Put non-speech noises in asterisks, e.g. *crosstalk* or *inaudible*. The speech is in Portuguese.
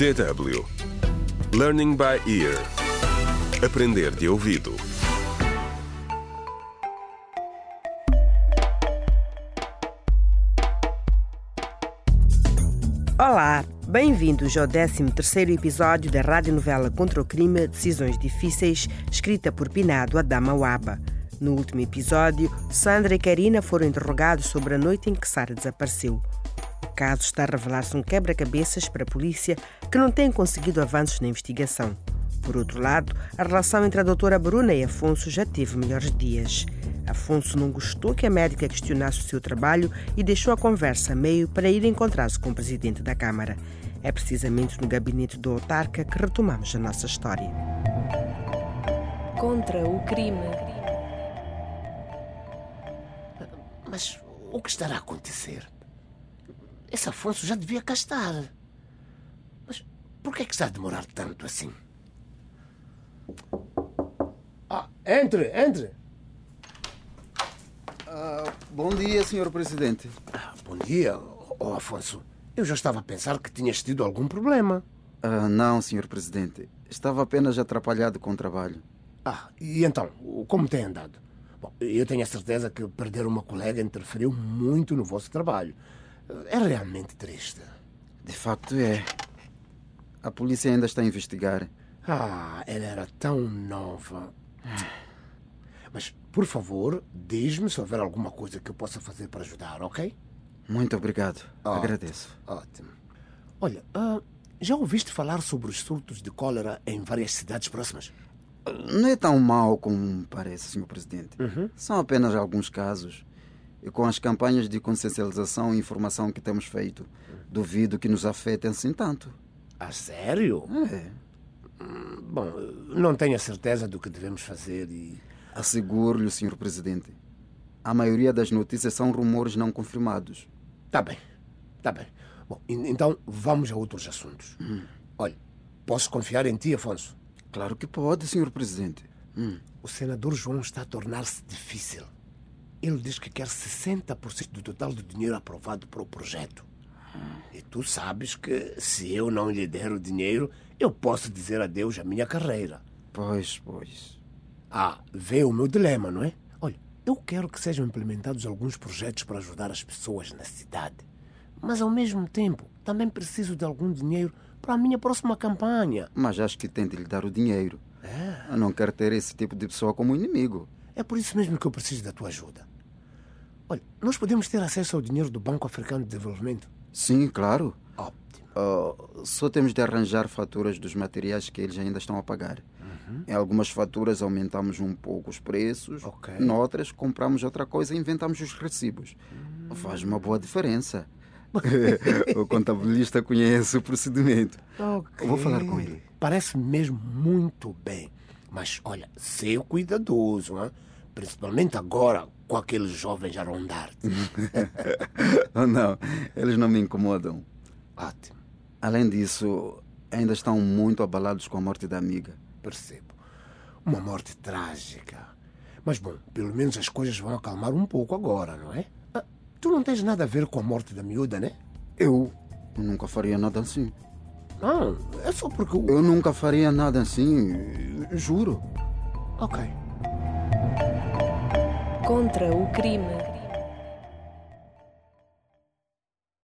DW Learning by Ear Aprender de ouvido Olá, bem-vindos ao 13º episódio da radionovela Contra o Crime Decisões Difíceis, escrita por Pinado Adama Waba. No último episódio, Sandra e Karina foram interrogados sobre a noite em que Sara desapareceu. O caso está a revelar-se um quebra-cabeças para a polícia que não tem conseguido avanços na investigação. Por outro lado, a relação entre a doutora Bruna e Afonso já teve melhores dias. Afonso não gostou que a médica questionasse o seu trabalho e deixou a conversa a meio para ir encontrar-se com o presidente da Câmara. É precisamente no gabinete do autarca que retomamos a nossa história. Contra o crime. Mas o que estará a acontecer? Esse Afonso já devia cá estar. Mas por que é que está a demorar tanto assim? Ah, entre, entre. Ah, bom dia, senhor presidente. Ah, bom dia, oh, Afonso. Eu já estava a pensar que tinhas tido algum problema. Ah, não, senhor presidente. Estava apenas atrapalhado com o trabalho. Ah, e então, como tem andado? Bom, eu tenho a certeza que perder uma colega interferiu muito no vosso trabalho. É realmente triste. De facto é. A polícia ainda está a investigar. Ah, ela era tão nova. Mas, por favor, diz-me se houver alguma coisa que eu possa fazer para ajudar, ok? Muito obrigado. Ah. Agradeço. Ótimo. Olha, ah, já ouviste falar sobre os surtos de cólera em várias cidades próximas? Não é tão mau como parece, senhor presidente. São apenas alguns casos. E com as campanhas de consciencialização e informação que temos feito, duvido que nos afetem assim tanto. A sério? É. Bom, não tenho a certeza do que devemos fazer e. Asseguro-lhe, senhor presidente. A maioria das notícias são rumores não confirmados. Tá bem, tá bem. Bom, en- então vamos a outros assuntos. Olha, posso confiar em ti, Afonso? Claro que pode, senhor presidente. Hum. O senador João está a tornar-se difícil. Ele diz que quer 60% do total do dinheiro aprovado para o projeto. E tu sabes que se eu não lhe der o dinheiro, eu posso dizer adeus à minha carreira. Pois, pois. Ah, vê o meu dilema, não é? Olha, eu quero que sejam implementados alguns projetos para ajudar as pessoas na cidade. Mas, ao mesmo tempo, também preciso de algum dinheiro para a minha próxima campanha. Mas acho que tem de lhe dar o dinheiro. Eu não quero ter esse tipo de pessoa como inimigo. É por isso mesmo que eu preciso da tua ajuda. Olha, nós podemos ter acesso ao dinheiro do Banco Africano de Desenvolvimento? Sim, claro. Ótimo. Ah, só temos de arranjar faturas dos materiais que eles ainda estão a pagar. Em algumas faturas aumentamos um pouco os preços, Ok. noutras compramos outra coisa e inventamos os recibos. Faz uma boa diferença. *laughs* *laughs* o contabilista conhece o procedimento. Ok. Vou falar com ele. Parece mesmo muito bem. Mas, olha, ser cuidadoso, hein? Principalmente agora com aqueles jovens a rondar-te. *laughs* Oh, não, eles não me incomodam. Ótimo, Além disso, ainda estão muito abalados com a morte da amiga. percebo. Uma morte trágica. Mas, bom, pelo menos as coisas vão acalmar um pouco agora, não é? Ah, tu não tens nada a ver com a morte da miúda, né? Eu nunca faria nada assim. Não, é só porque o. Eu nunca faria nada assim, juro. Ok. Contra o crime.